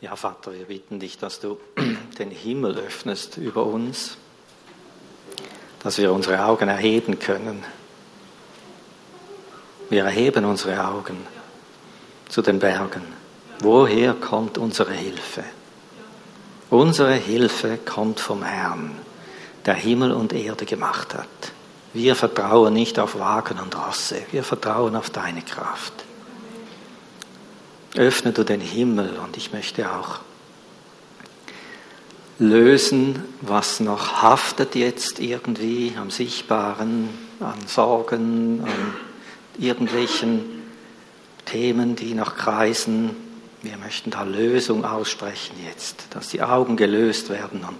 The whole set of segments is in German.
Ja, Vater, wir bitten dich, dass du den Himmel öffnest über uns, dass wir unsere Augen erheben können. Wir erheben unsere Augen zu den Bergen. Woher kommt unsere Hilfe? Unsere Hilfe kommt vom Herrn, der Himmel und Erde gemacht hat. Wir vertrauen nicht auf Wagen und Rosse, wir vertrauen auf deine Kraft. Öffne du den Himmel und ich möchte auch lösen, was noch haftet jetzt irgendwie am Sichtbaren, an Sorgen, an irgendwelchen Themen, die noch kreisen. Wir möchten da Lösung aussprechen jetzt, dass die Augen gelöst werden und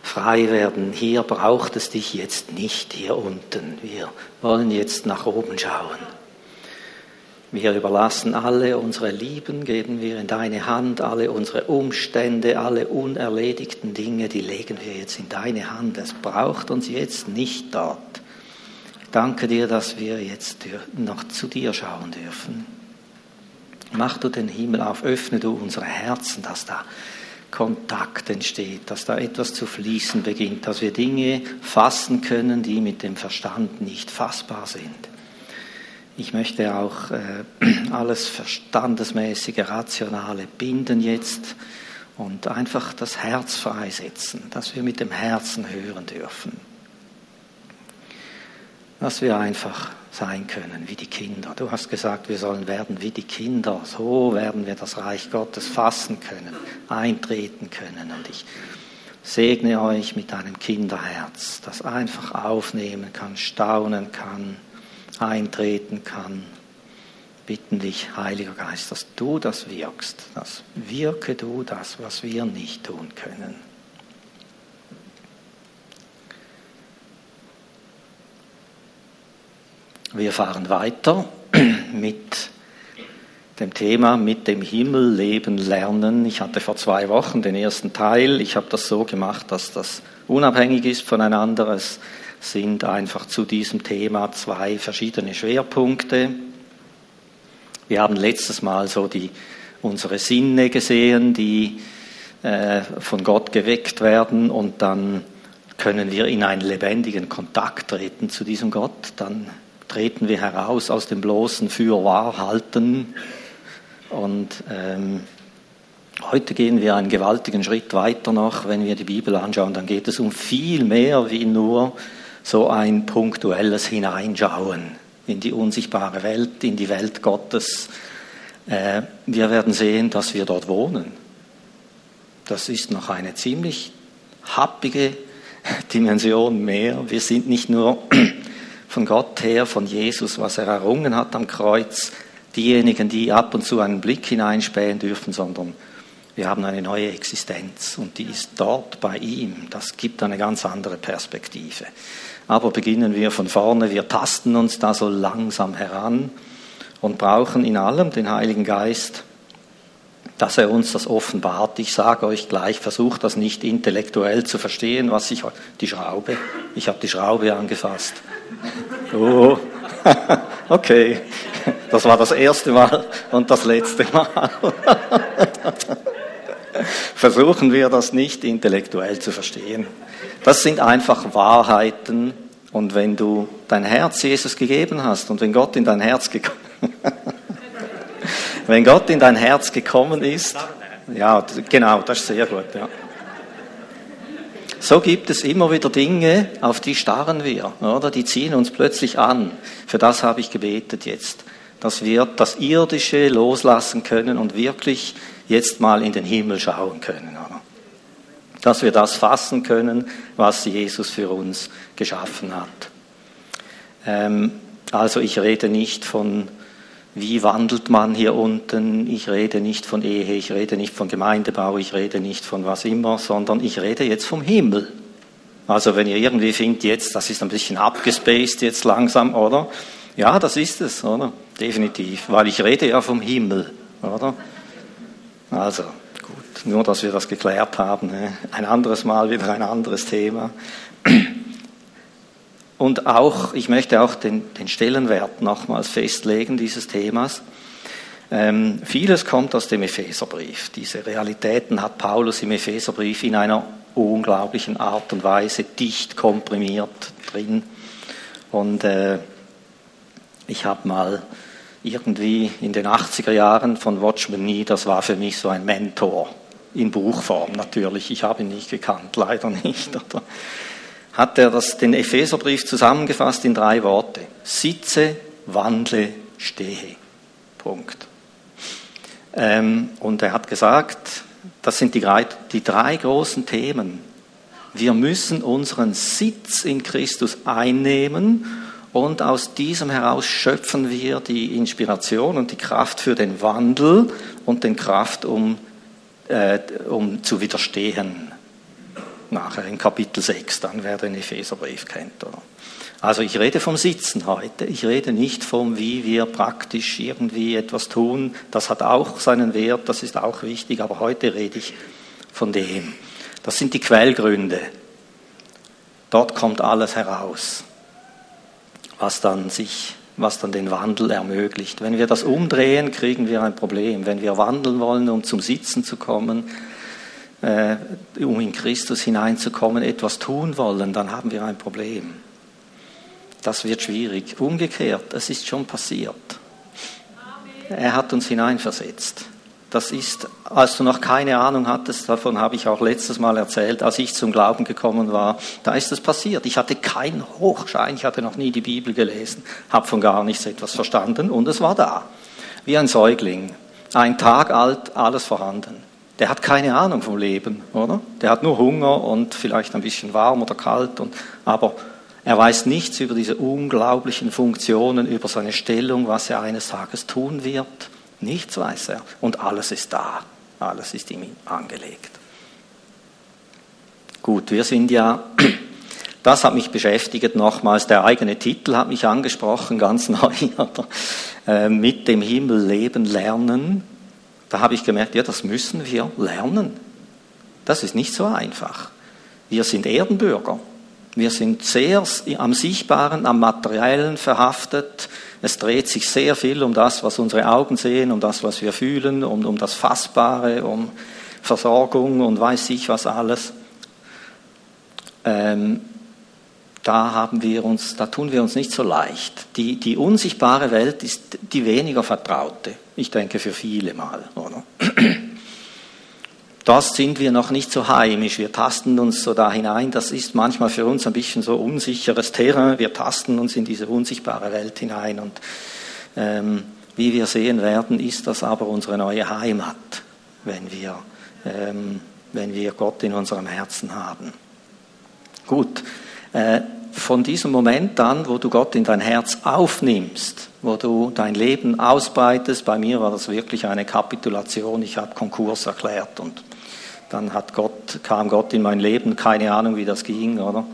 frei werden. Hier braucht es dich jetzt nicht, hier unten. Wir wollen jetzt nach oben schauen. Wir überlassen alle unsere Lieben, geben wir in deine Hand, alle unsere Umstände, alle unerledigten Dinge, die legen wir jetzt in deine Hand. Es braucht uns jetzt nicht dort. Danke dir, dass wir jetzt noch zu dir schauen dürfen. Mach du den Himmel auf, öffne du unsere Herzen, dass da Kontakt entsteht, dass da etwas zu fließen beginnt, dass wir Dinge fassen können, die mit dem Verstand nicht fassbar sind. Ich möchte auch äh, alles Verstandesmäßige, Rationale binden jetzt und einfach das Herz freisetzen, dass wir mit dem Herzen hören dürfen. Dass wir einfach sein können wie die Kinder. Du hast gesagt, wir sollen werden wie die Kinder. So werden wir das Reich Gottes fassen können, eintreten können. Und ich segne euch mit einem Kinderherz, das einfach aufnehmen kann, staunen kann eintreten kann. Bitten dich, Heiliger Geist, dass du das wirkst, dass wirke du das, was wir nicht tun können. Wir fahren weiter mit dem Thema mit dem Himmel leben lernen. Ich hatte vor zwei Wochen den ersten Teil. Ich habe das so gemacht, dass das unabhängig ist voneinander. Es sind einfach zu diesem Thema zwei verschiedene Schwerpunkte. Wir haben letztes Mal so die, unsere Sinne gesehen, die äh, von Gott geweckt werden und dann können wir in einen lebendigen Kontakt treten zu diesem Gott. Dann treten wir heraus aus dem bloßen Fürwahrhalten und ähm, Heute gehen wir einen gewaltigen Schritt weiter noch, wenn wir die Bibel anschauen, dann geht es um viel mehr wie nur so ein punktuelles Hineinschauen in die unsichtbare Welt, in die Welt Gottes. Äh, wir werden sehen, dass wir dort wohnen. Das ist noch eine ziemlich happige Dimension mehr. Wir sind nicht nur von Gott her, von Jesus, was er errungen hat am Kreuz, diejenigen, die ab und zu einen Blick hineinspähen dürfen, sondern wir haben eine neue Existenz und die ist dort bei ihm. Das gibt eine ganz andere Perspektive. Aber beginnen wir von vorne, wir tasten uns da so langsam heran und brauchen in allem den Heiligen Geist, dass er uns das offenbart. Ich sage euch gleich, versucht das nicht intellektuell zu verstehen, was ich die Schraube, ich habe die Schraube angefasst. Oh, okay, das war das erste Mal und das letzte Mal. Versuchen wir das nicht intellektuell zu verstehen. Das sind einfach Wahrheiten. Und wenn du dein Herz Jesus gegeben hast und wenn Gott in dein Herz gekommen wenn Gott in dein Herz gekommen ist, ja, genau, das ist sehr gut, ja. So gibt es immer wieder Dinge, auf die starren wir, oder? Die ziehen uns plötzlich an. Für das habe ich gebetet jetzt, dass wir das Irdische loslassen können und wirklich jetzt mal in den Himmel schauen können. Dass wir das fassen können, was Jesus für uns geschaffen hat. Ähm, also ich rede nicht von, wie wandelt man hier unten, ich rede nicht von Ehe, ich rede nicht von Gemeindebau, ich rede nicht von was immer, sondern ich rede jetzt vom Himmel. Also wenn ihr irgendwie findet, jetzt, das ist ein bisschen abgespaced jetzt langsam, oder? Ja, das ist es, oder? Definitiv, weil ich rede ja vom Himmel, oder? Also, nur, dass wir das geklärt haben. Ne? Ein anderes Mal wieder ein anderes Thema. Und auch, ich möchte auch den, den Stellenwert nochmals festlegen dieses Themas. Ähm, vieles kommt aus dem Epheserbrief. Diese Realitäten hat Paulus im Epheserbrief in einer unglaublichen Art und Weise dicht komprimiert drin. Und äh, ich habe mal irgendwie in den 80er Jahren von Watchman Nee, das war für mich so ein Mentor in Buchform natürlich. Ich habe ihn nicht gekannt, leider nicht. Oder? Hat er das, den Epheserbrief zusammengefasst in drei Worte. Sitze, wandle, stehe. Punkt. Ähm, und er hat gesagt, das sind die die drei großen Themen. Wir müssen unseren Sitz in Christus einnehmen und aus diesem heraus schöpfen wir die Inspiration und die Kraft für den Wandel und den Kraft, um, äh, um zu widerstehen. Nachher in Kapitel 6, dann wer den Epheserbrief kennt. Oder? Also ich rede vom Sitzen heute, ich rede nicht vom, wie wir praktisch irgendwie etwas tun. Das hat auch seinen Wert, das ist auch wichtig, aber heute rede ich von dem. Das sind die Quellgründe. Dort kommt alles heraus, was dann sich was dann den Wandel ermöglicht. Wenn wir das umdrehen, kriegen wir ein Problem. Wenn wir wandeln wollen, um zum Sitzen zu kommen, äh, um in Christus hineinzukommen, etwas tun wollen, dann haben wir ein Problem das wird schwierig. Umgekehrt, es ist schon passiert. Er hat uns hineinversetzt. Das ist, als du noch keine Ahnung hattest, davon habe ich auch letztes Mal erzählt, als ich zum Glauben gekommen war, da ist es passiert. Ich hatte keinen Hochschein, ich hatte noch nie die Bibel gelesen, habe von gar nichts etwas verstanden und es war da. Wie ein Säugling, ein Tag alt, alles vorhanden. Der hat keine Ahnung vom Leben, oder? Der hat nur Hunger und vielleicht ein bisschen warm oder kalt, und, aber er weiß nichts über diese unglaublichen Funktionen, über seine Stellung, was er eines Tages tun wird. Nichts weiß er. Und alles ist da. Alles ist ihm angelegt. Gut, wir sind ja, das hat mich beschäftigt nochmals, der eigene Titel hat mich angesprochen, ganz neu? Äh, mit dem Himmel leben lernen. Da habe ich gemerkt, ja, das müssen wir lernen. Das ist nicht so einfach. Wir sind Erdenbürger. Wir sind sehr am Sichtbaren, am Materiellen verhaftet. Es dreht sich sehr viel um das, was unsere Augen sehen, um das, was wir fühlen, um, um das Fassbare, um Versorgung und weiß ich was alles. Ähm, da haben wir uns, da tun wir uns nicht so leicht. Die, die unsichtbare Welt ist die weniger vertraute. Ich denke für viele mal, oder? Das sind wir noch nicht so heimisch. Wir tasten uns so da hinein. Das ist manchmal für uns ein bisschen so unsicheres Terrain. Wir tasten uns in diese unsichtbare Welt hinein. Und ähm, wie wir sehen werden, ist das aber unsere neue Heimat, wenn wir, ähm, wenn wir Gott in unserem Herzen haben. Gut, äh, von diesem Moment an, wo du Gott in dein Herz aufnimmst, wo du dein Leben ausbreitest, bei mir war das wirklich eine Kapitulation, ich habe Konkurs erklärt und dann hat Gott, kam Gott in mein Leben, keine Ahnung, wie das ging, oder?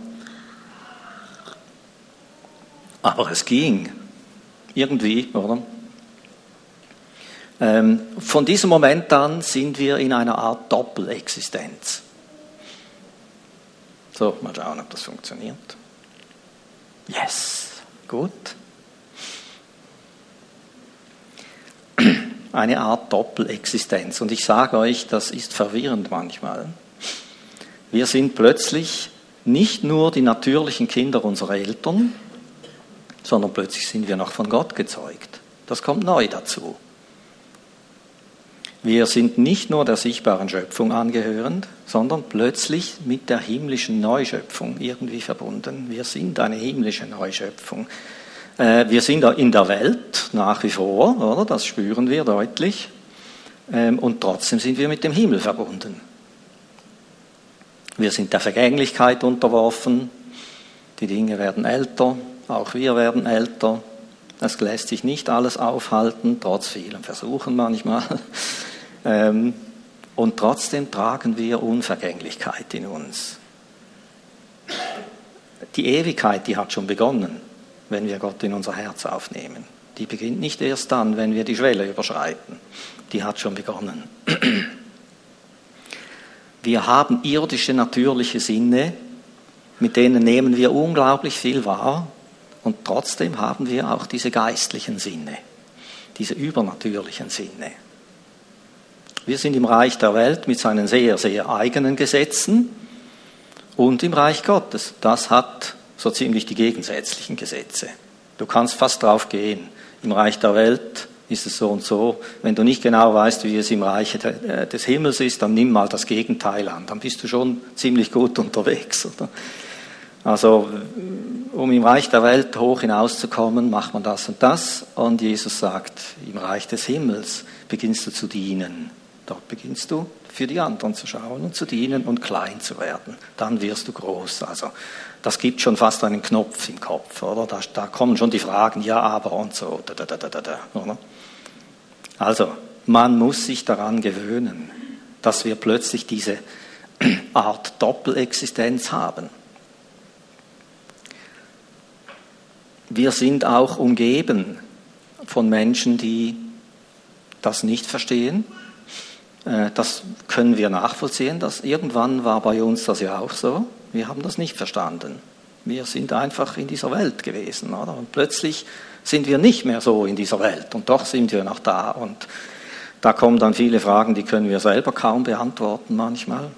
Aber es ging. Irgendwie, oder? Ähm, von diesem Moment an sind wir in einer Art Doppelexistenz. So, mal schauen, ob das funktioniert. Yes, gut. Eine Art Doppelexistenz. Und ich sage euch, das ist verwirrend manchmal. Wir sind plötzlich nicht nur die natürlichen Kinder unserer Eltern, sondern plötzlich sind wir noch von Gott gezeugt. Das kommt neu dazu. Wir sind nicht nur der sichtbaren Schöpfung angehörend, sondern plötzlich mit der himmlischen Neuschöpfung irgendwie verbunden. Wir sind eine himmlische Neuschöpfung. Äh, wir sind in der Welt nach wie vor, oder? das spüren wir deutlich. Ähm, und trotzdem sind wir mit dem Himmel verbunden. Wir sind der Vergänglichkeit unterworfen. Die Dinge werden älter, auch wir werden älter. Es lässt sich nicht alles aufhalten, trotz vielen Versuchen manchmal. Ähm, und trotzdem tragen wir Unvergänglichkeit in uns. Die Ewigkeit, die hat schon begonnen wenn wir Gott in unser Herz aufnehmen. Die beginnt nicht erst dann, wenn wir die Schwelle überschreiten. Die hat schon begonnen. Wir haben irdische, natürliche Sinne, mit denen nehmen wir unglaublich viel wahr und trotzdem haben wir auch diese geistlichen Sinne. diese übernatürlichen Sinne. Wir sind im Reich der Welt mit seinen sehr, sehr eigenen Gesetzen und im Reich Gottes. Das hat so ziemlich die gegensätzlichen Gesetze. Du kannst fast drauf gehen. Im Reich der Welt ist es so und so. Wenn du nicht genau weißt, wie es im Reich äh, des Himmels ist, dann nimm mal das Gegenteil an. Dann bist du schon ziemlich gut unterwegs. Oder? Also, um im Reich der Welt hoch hinauszukommen, macht man das und das. Und Jesus sagt, im Reich des Himmels beginnst du zu dienen. Dort beginnst du für die anderen zu schauen und zu dienen und klein zu werden. Dann wirst du groß. Also das gibt schon fast einen Knopf im Kopf, oder? Da, da kommen schon die Fragen, ja, aber und so. Da, da? Also man muss sich daran gewöhnen, dass wir plötzlich diese Art Doppelexistenz haben. Wir sind auch umgeben von Menschen, die das nicht verstehen, das können wir nachvollziehen. Dass irgendwann war bei uns das ja auch so. Wir haben das nicht verstanden. Wir sind einfach in dieser Welt gewesen. Oder? Und plötzlich sind wir nicht mehr so in dieser Welt. Und doch sind wir noch da. Und da kommen dann viele Fragen, die können wir selber kaum beantworten manchmal.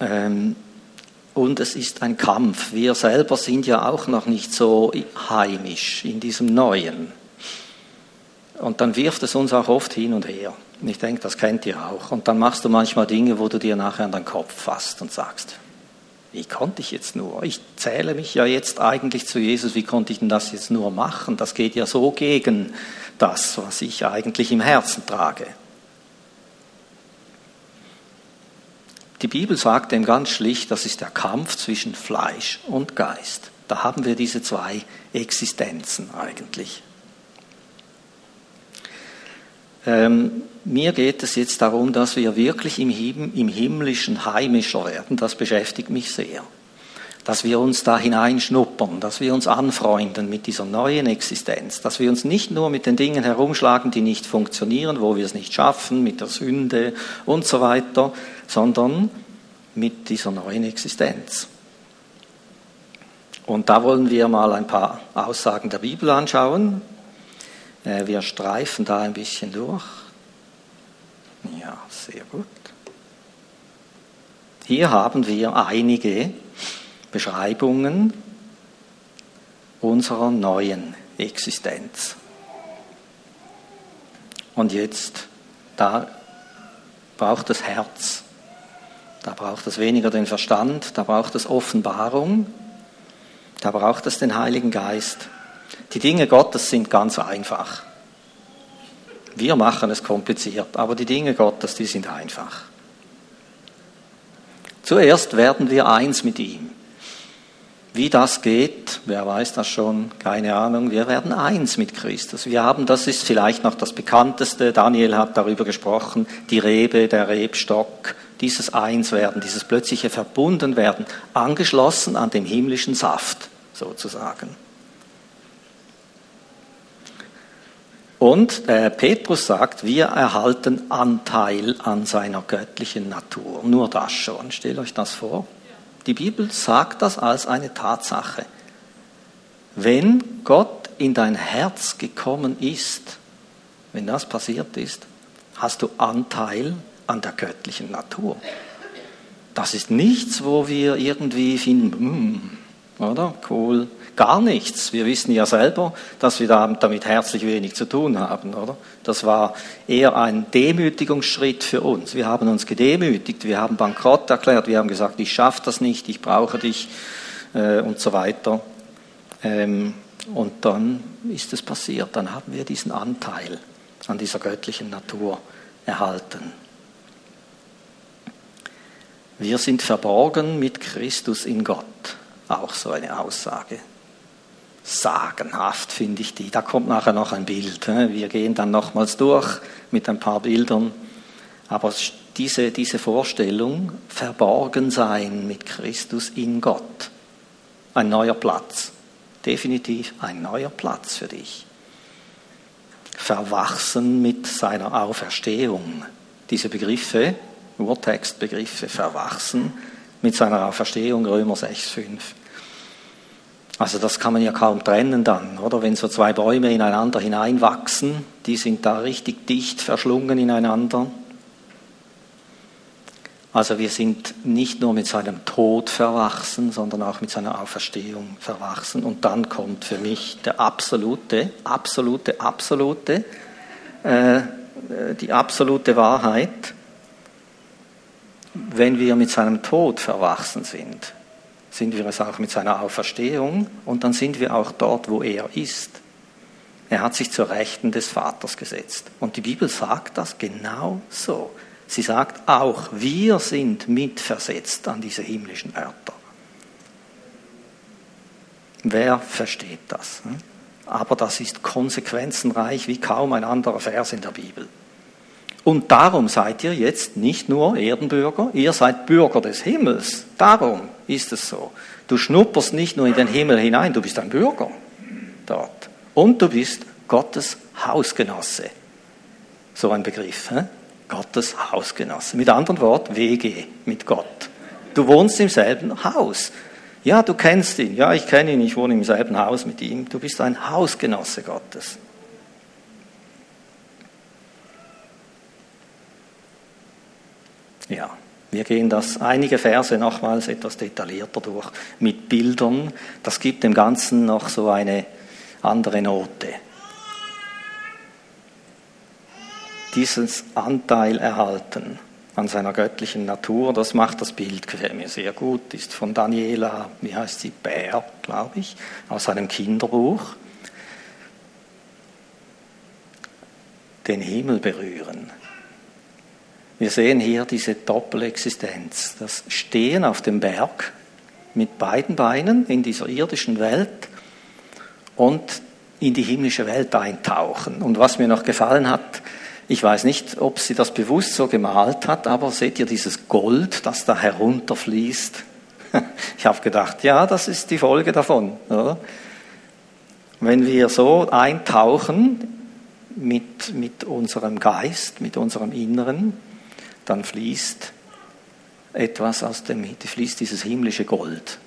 Ähm, und es ist ein Kampf. Wir selber sind ja auch noch nicht so heimisch in diesem Neuen. Und dann wirft es uns auch oft hin und her. Und ich denke, das kennt ihr auch. Und dann machst du manchmal Dinge, wo du dir nachher an den Kopf fasst und sagst, wie konnte ich jetzt nur? Ich zähle mich ja jetzt eigentlich zu Jesus, wie konnte ich denn das jetzt nur machen? Das geht ja so gegen das, was ich eigentlich im Herzen trage. Die Bibel sagt dem ganz schlicht, das ist der Kampf zwischen Fleisch und Geist. Da haben wir diese zwei Existenzen eigentlich. Ähm, mir geht es jetzt darum, dass wir wirklich im, im Himmlischen heimischer werden. Das beschäftigt mich sehr. Dass wir uns da hineinschnuppern, dass wir uns anfreunden mit dieser neuen Existenz, dass wir uns nicht nur mit den Dingen herumschlagen, die nicht funktionieren, wo wir es nicht schaffen, mit der Sünde und so weiter, sondern mit dieser neuen Existenz. Und da wollen wir mal ein paar Aussagen der Bibel anschauen. Äh, wir streifen da ein bisschen durch. Ja, sehr gut. Hier haben wir einige Beschreibungen unserer neuen Existenz. Und jetzt, da braucht es Herz, da braucht es weniger den Verstand, da braucht es Offenbarung, da braucht es den Heiligen Geist. Die Dinge Gottes sind ganz einfach. Wir machen es kompliziert, aber die Dinge Gottes, die sind einfach. Zuerst werden wir eins mit ihm. Wie das geht, wer weiß das schon, keine Ahnung. Wir werden eins mit Christus. Wir haben, das ist vielleicht noch das bekannteste, Daniel hat darüber gesprochen, die Rebe, der Rebstock, dieses Einswerden, dieses plötzliche Verbundenwerden, angeschlossen an dem himmlischen Saft sozusagen. Und äh, Petrus sagt, wir erhalten Anteil an seiner göttlichen Natur. Nur das schon. Stellt euch das vor. Die Bibel sagt das als eine Tatsache. Wenn Gott in dein Herz gekommen ist, wenn das passiert ist, hast du Anteil an der göttlichen Natur. Das ist nichts, wo wir irgendwie finden, mm, oder? Cool, gar nichts. Wir wissen ja selber, dass wir damit herzlich wenig zu tun haben, oder? Das war eher ein Demütigungsschritt für uns. Wir haben uns gedemütigt, wir haben Bankrott erklärt, wir haben gesagt, ich schaffe das nicht, ich brauche dich äh, und so weiter. Ähm, und dann ist es passiert, dann haben wir diesen Anteil an dieser göttlichen Natur erhalten. Wir sind verborgen mit Christus in Gott. Auch so eine Aussage sagenhaft, finde ich die. Da kommt nachher noch ein Bild. Wir gehen dann nochmals durch mit ein paar Bildern. Aber diese, diese Vorstellung, verborgen sein mit Christus in Gott, ein neuer Platz, definitiv ein neuer Platz für dich. Verwachsen mit seiner Auferstehung. Diese Begriffe, Urtextbegriffe, verwachsen mit seiner Auferstehung, Römer 6, 5 Also das kann man ja kaum trennen dann, oder? Wenn so zwei Bäume ineinander hineinwachsen, die sind da richtig dicht verschlungen ineinander. Also wir sind nicht nur mit seinem Tod verwachsen, sondern auch mit seiner Auferstehung verwachsen. Und dann kommt für mich der absolute, absolute, absolute, äh, die absolute Wahrheit, wenn wir mit seinem Tod verwachsen sind, sind wir es auch mit seiner Auferstehung und dann sind wir auch dort, wo er ist. Er hat sich zur Rechten des Vaters gesetzt. Und die Bibel sagt das genau so. Sie sagt auch, wir sind mitversetzt an diese himmlischen Örter. Wer versteht das? Aber das ist konsequenzenreich wie kaum ein anderer Vers in der Bibel. Und darum seid ihr jetzt nicht nur Erdenbürger, ihr seid Bürger des Himmels. Darum ist es so. Du schnupperst nicht nur in den Himmel hinein, du bist ein Bürger dort. Und du bist Gottes Hausgenosse. So ein Begriff. He? Gottes Hausgenosse. Mit anderen Worten, WG mit Gott. Du wohnst im selben Haus. Ja, du kennst ihn. Ja, ich kenne ihn, ich wohne im selben Haus mit ihm. Du bist ein Hausgenosse Gottes. Ja, wir gehen das einige Verse nochmals etwas detaillierter durch mit Bildern. Das gibt dem Ganzen noch so eine andere Note. Dieses Anteil erhalten an seiner göttlichen Natur, das macht das Bild, mir sehr gut, ist von Daniela, wie heißt sie, Bär, glaube ich, aus einem Kinderbuch. Den Himmel berühren, wir sehen hier diese Doppelexistenz, das Stehen auf dem Berg mit beiden Beinen in dieser irdischen Welt und in die himmlische Welt eintauchen. Und was mir noch gefallen hat, ich weiß nicht, ob sie das bewusst so gemalt hat, aber seht ihr dieses Gold, das da herunterfließt? Ich habe gedacht, ja, das ist die Folge davon. Oder? Wenn wir so eintauchen mit, mit unserem Geist, mit unserem Inneren, dann fließt etwas aus dem, fließt dieses himmlische Gold.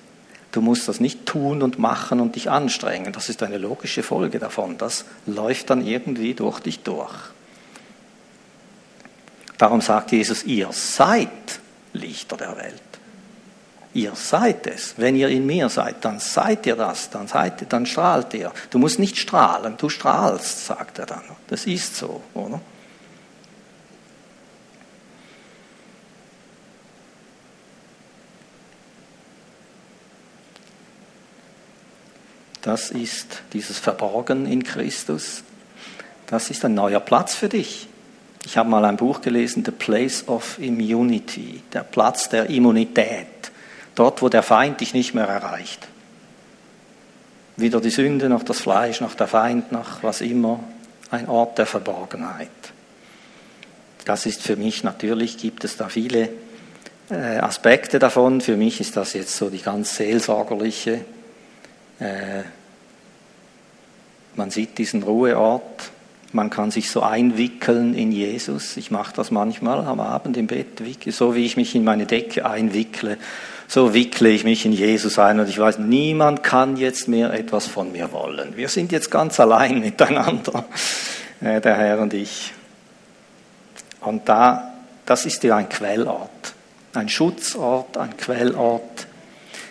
Du musst das nicht tun und machen und dich anstrengen. Das ist eine logische Folge davon. Das läuft dann irgendwie durch dich durch. Darum sagt Jesus, ihr seid Lichter der Welt. Ihr seid es. Wenn ihr in mir seid, dann seid ihr das, dann, seid dann strahlt ihr. Du musst nicht strahlen, du strahlst, sagt er dann. Das ist so, oder? Das ist dieses Verborgen in Christus. Das ist ein neuer Platz für dich. Ich habe mal ein Buch gelesen, The Place of Immunity, der Platz der Immunität. Dort, wo der Feind dich nicht mehr erreicht. Weder die Sünde, noch das Fleisch, noch der Feind, noch was immer. Ein Ort der Verborgenheit. Das ist für mich natürlich, gibt es da viele äh, Aspekte davon. Für mich ist das jetzt so die ganz seelsorgerliche äh, man sieht diesen Ruheort, man kann sich so einwickeln in Jesus. Ich mache das manchmal am Abend im Bett, so wie ich mich in meine Decke einwickle, so wickle ich mich in Jesus ein und ich weiß, niemand kann jetzt mehr etwas von mir wollen. Wir sind jetzt ganz allein miteinander, äh, der Herr und ich. Und da, das ist ja ein Quellort, ein Schutzort, ein Quellort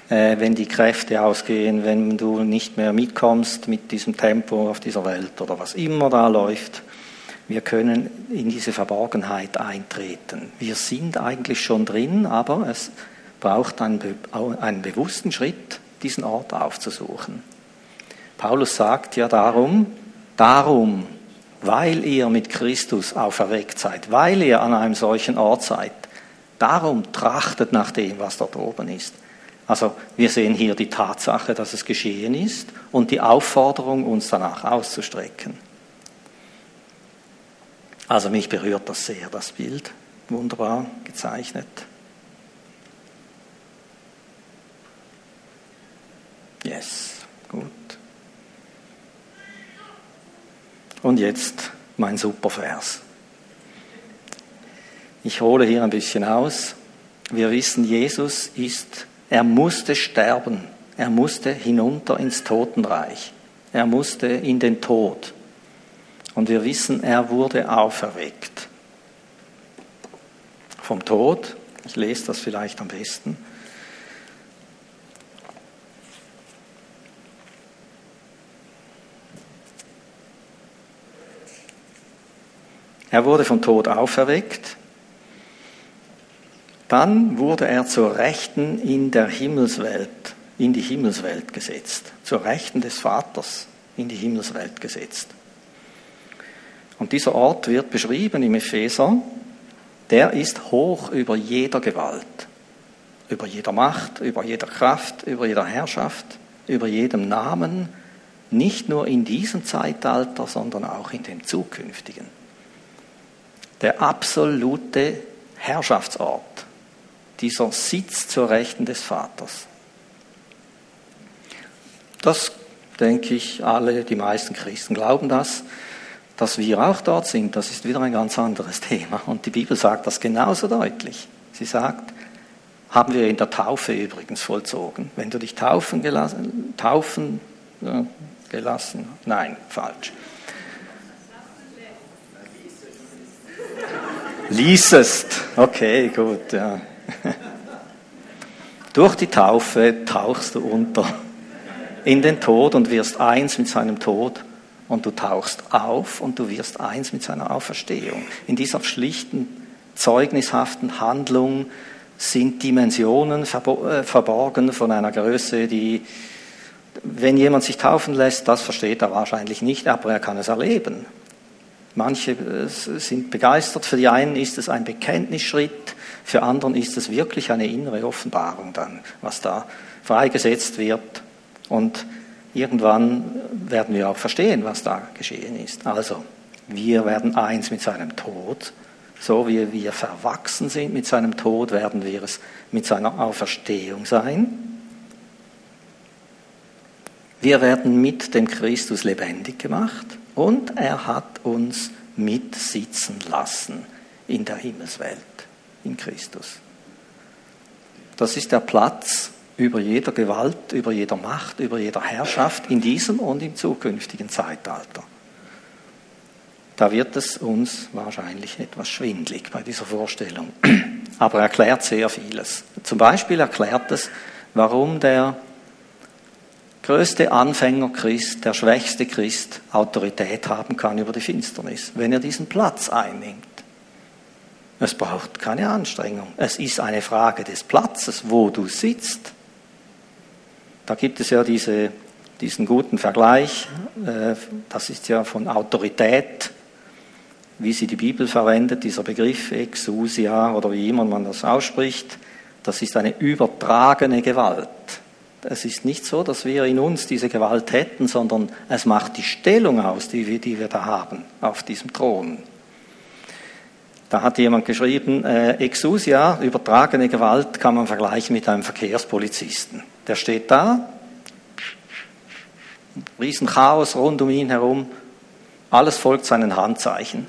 wenn die Kräfte ausgehen, wenn du nicht mehr mitkommst mit diesem Tempo auf dieser Welt oder was immer da läuft. Wir können in diese Verborgenheit eintreten. Wir sind eigentlich schon drin, aber es braucht einen, einen bewussten Schritt, diesen Ort aufzusuchen. Paulus sagt ja darum, darum, weil ihr mit Christus auferweckt seid, weil ihr an einem solchen Ort seid, darum trachtet nach dem, was dort oben ist. Also wir sehen hier die Tatsache, dass es geschehen ist und die Aufforderung, uns danach auszustrecken. Also mich berührt das sehr, das Bild. Wunderbar gezeichnet. Yes, gut. Und jetzt mein Supervers. Ich hole hier ein bisschen aus. Wir wissen, Jesus ist er musste sterben. Er musste hinunter ins Totenreich. Er musste in den Tod. Und wir wissen, er wurde auferweckt. Vom Tod, ich lese das vielleicht am besten, Er wurde vom Tod auferweckt. Dann wurde er zur Rechten in der Himmelswelt, in die Himmelswelt gesetzt. Zur Rechten des Vaters in die Himmelswelt gesetzt. Und dieser Ort wird beschrieben im Epheser. Der ist hoch über jeder Gewalt, über jeder Macht, über jeder Kraft, über jeder Herrschaft, über jedem Namen, nicht nur in diesem Zeitalter, sondern auch in dem zukünftigen der absolute Herrschaftsort, dieser Sitz zur Rechten des Vaters. Das denke ich, alle, die meisten Christen glauben das. Dass wir auch dort sind, das ist wieder ein ganz anderes Thema. Und die Bibel sagt das genauso deutlich. Sie sagt, haben wir in der Taufe übrigens vollzogen. Wenn du dich taufen gelassen, taufen ja, gelassen, nein, falsch. Ließest. Okay, gut, ja. Durch die Taufe tauchst du unter in den Tod und wirst eins mit seinem Tod und du tauchst auf und du wirst eins mit seiner Auferstehung. In dieser schlichten, zeugnishaften Handlung sind Dimensionen äh, verborgen von einer Größe, die, wenn jemand sich taufen lässt, das versteht er wahrscheinlich nicht, aber er kann es erleben. Manche äh, sind begeistert. Für die einen ist es ein Bekenntnisschritt, für anderen ist es wirklich eine innere Offenbarung dann, was da freigesetzt wird. Und irgendwann werden wir auch verstehen, was da geschehen ist. Also, wir werden eins mit seinem Tod. So wie wir verwachsen sind mit seinem Tod, werden wir es mit seiner Auferstehung sein. Wir werden mit dem Christus lebendig gemacht und er hat uns mitsitzen lassen in der Himmelswelt, in Christus. Das ist der Platz über jeder Gewalt, über jeder Macht, über jeder Herrschaft in diesem und im zukünftigen Zeitalter. Da wird es uns wahrscheinlich etwas schwindlig bei dieser Vorstellung. Aber er erklärt sehr vieles. Zum Beispiel erklärt es, warum der größte Anfänger Christ, der schwächste Christ Autorität haben kann über die Finsternis, wenn er diesen Platz einnimmt. Es braucht keine Anstrengung. Es ist eine Frage des Platzes, wo du sitzt. Da gibt es ja diese, diesen guten Vergleich. Äh, das ist ja von Autorität, wie sie die Bibel verwendet, dieser Begriff Exousia oder wie immer man das ausspricht. Das ist eine übertragene Gewalt. Es ist nicht so, dass wir in uns diese Gewalt hätten, sondern es macht die Stellung aus, die wir, die wir da haben auf diesem Thron. Da hat jemand geschrieben, äh, Exousia, übertragene Gewalt, kann man vergleichen mit einem Verkehrspolizisten. Der steht da, Riesenchaos rund um ihn herum, alles folgt seinen Handzeichen.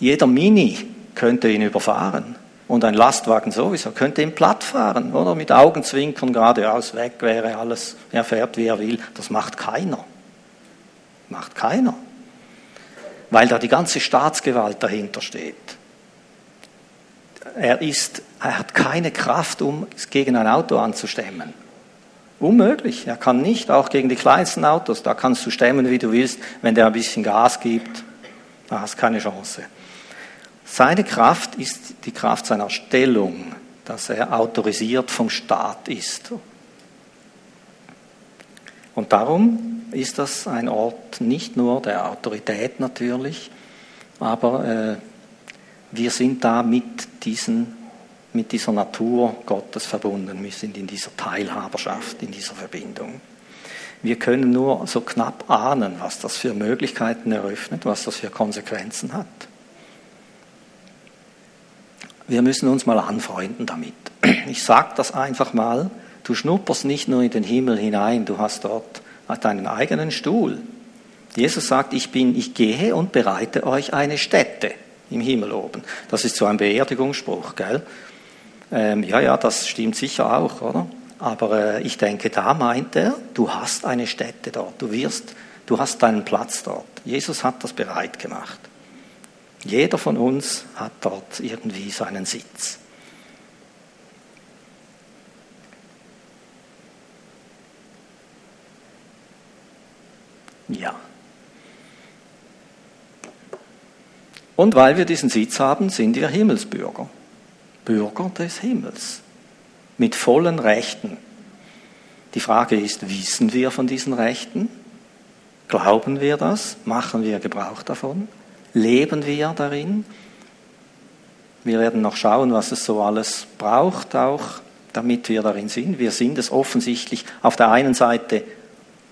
Jeder Mini könnte ihn überfahren. Und ein Lastwagen sowieso könnte ihn platt fahren, oder? Mit Augenzwinkern geradeaus weg wäre alles. Er fährt, wie er will. Das macht keiner. Macht keiner. Weil da die ganze Staatsgewalt dahinter steht. Er, ist, er hat keine Kraft, um gegen ein Auto anzustemmen. Unmöglich. Er kann nicht, auch gegen die kleinsten Autos. Da kannst du stemmen, wie du willst. Wenn der ein bisschen Gas gibt, da hast du keine Chance. Seine Kraft ist die Kraft seiner Stellung, dass er autorisiert vom Staat ist. Und darum ist das ein Ort nicht nur der Autorität natürlich, aber äh, wir sind da mit, diesen, mit dieser Natur Gottes verbunden. Wir sind in dieser Teilhaberschaft, in dieser Verbindung. Wir können nur so knapp ahnen, was das für Möglichkeiten eröffnet, was das für Konsequenzen hat. Wir müssen uns mal anfreunden damit. Ich sage das einfach mal. Du schnupperst nicht nur in den Himmel hinein, du hast dort deinen eigenen Stuhl. Jesus sagt, ich bin, ich gehe und bereite euch eine Stätte im Himmel oben. Das ist so ein Beerdigungsspruch, gell? Ähm, ja, ja, das stimmt sicher auch, oder? aber äh, ich denke, da meint er, du hast eine Stätte dort, du wirst, du hast deinen Platz dort. Jesus hat das bereit gemacht. Jeder von uns hat dort irgendwie seinen Sitz. Ja. Und weil wir diesen Sitz haben, sind wir Himmelsbürger. Bürger des Himmels. Mit vollen Rechten. Die Frage ist, wissen wir von diesen Rechten? Glauben wir das? Machen wir Gebrauch davon? Leben wir darin? Wir werden noch schauen, was es so alles braucht, auch damit wir darin sind. Wir sind es offensichtlich auf der einen Seite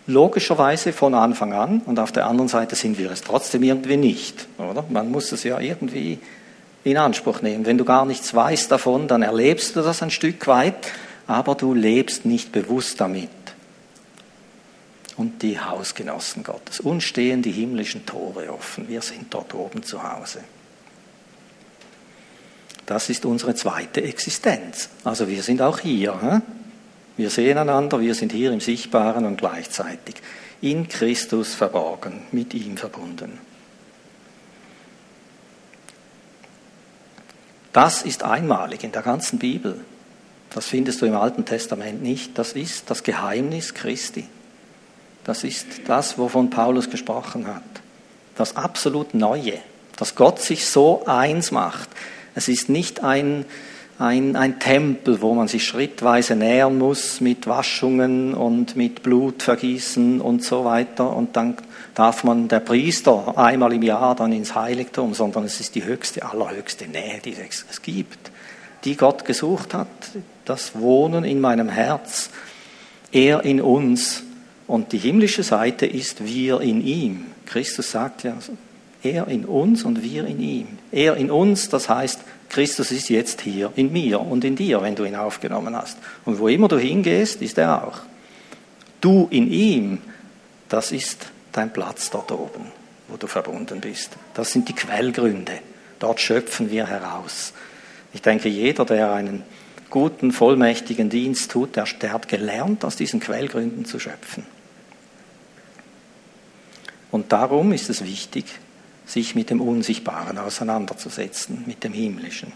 logischerweise von Anfang an und auf der anderen Seite sind wir es trotzdem irgendwie nicht, oder? Man muss es ja irgendwie in Anspruch nehmen. Wenn du gar nichts weißt davon, dann erlebst du das ein Stück weit, aber du lebst nicht bewusst damit. Und die Hausgenossen Gottes. Uns stehen die himmlischen Tore offen. Wir sind dort oben zu Hause. Das ist unsere zweite Existenz. Also wir sind auch hier. Hm? Wir sehen einander, wir sind hier im Sichtbaren und gleichzeitig in Christus verborgen, mit ihm verbunden. Das ist einmalig in der ganzen Bibel. Das findest du im Alten Testament nicht. Das ist das Geheimnis Christi. Das ist das, wovon Paulus gesprochen hat. Das absolut Neue, dass Gott sich so eins macht. Es ist nicht ein ein, ein Tempel, wo man sich schrittweise nähern muss mit Waschungen und mit Blutvergießen und so weiter. Und dann darf man der Priester einmal im Jahr dann ins Heiligtum, sondern es ist die höchste, allerhöchste Nähe, die es gibt, die Gott gesucht hat. Das Wohnen in meinem Herz, er in uns. Und die himmlische Seite ist wir in ihm. Christus sagt ja, er in uns und wir in ihm. Er in uns, das heißt, Christus ist jetzt hier in mir und in dir, wenn du ihn aufgenommen hast. Und wo immer du hingehst, ist er auch. Du in ihm, das ist dein Platz dort oben, wo du verbunden bist. Das sind die Quellgründe. Dort schöpfen wir heraus. Ich denke, jeder, der einen guten, vollmächtigen Dienst tut, der, der hat gelernt, aus diesen Quellgründen zu schöpfen. Und darum ist es wichtig, sich mit dem Unsichtbaren auseinanderzusetzen, mit dem Himmlischen.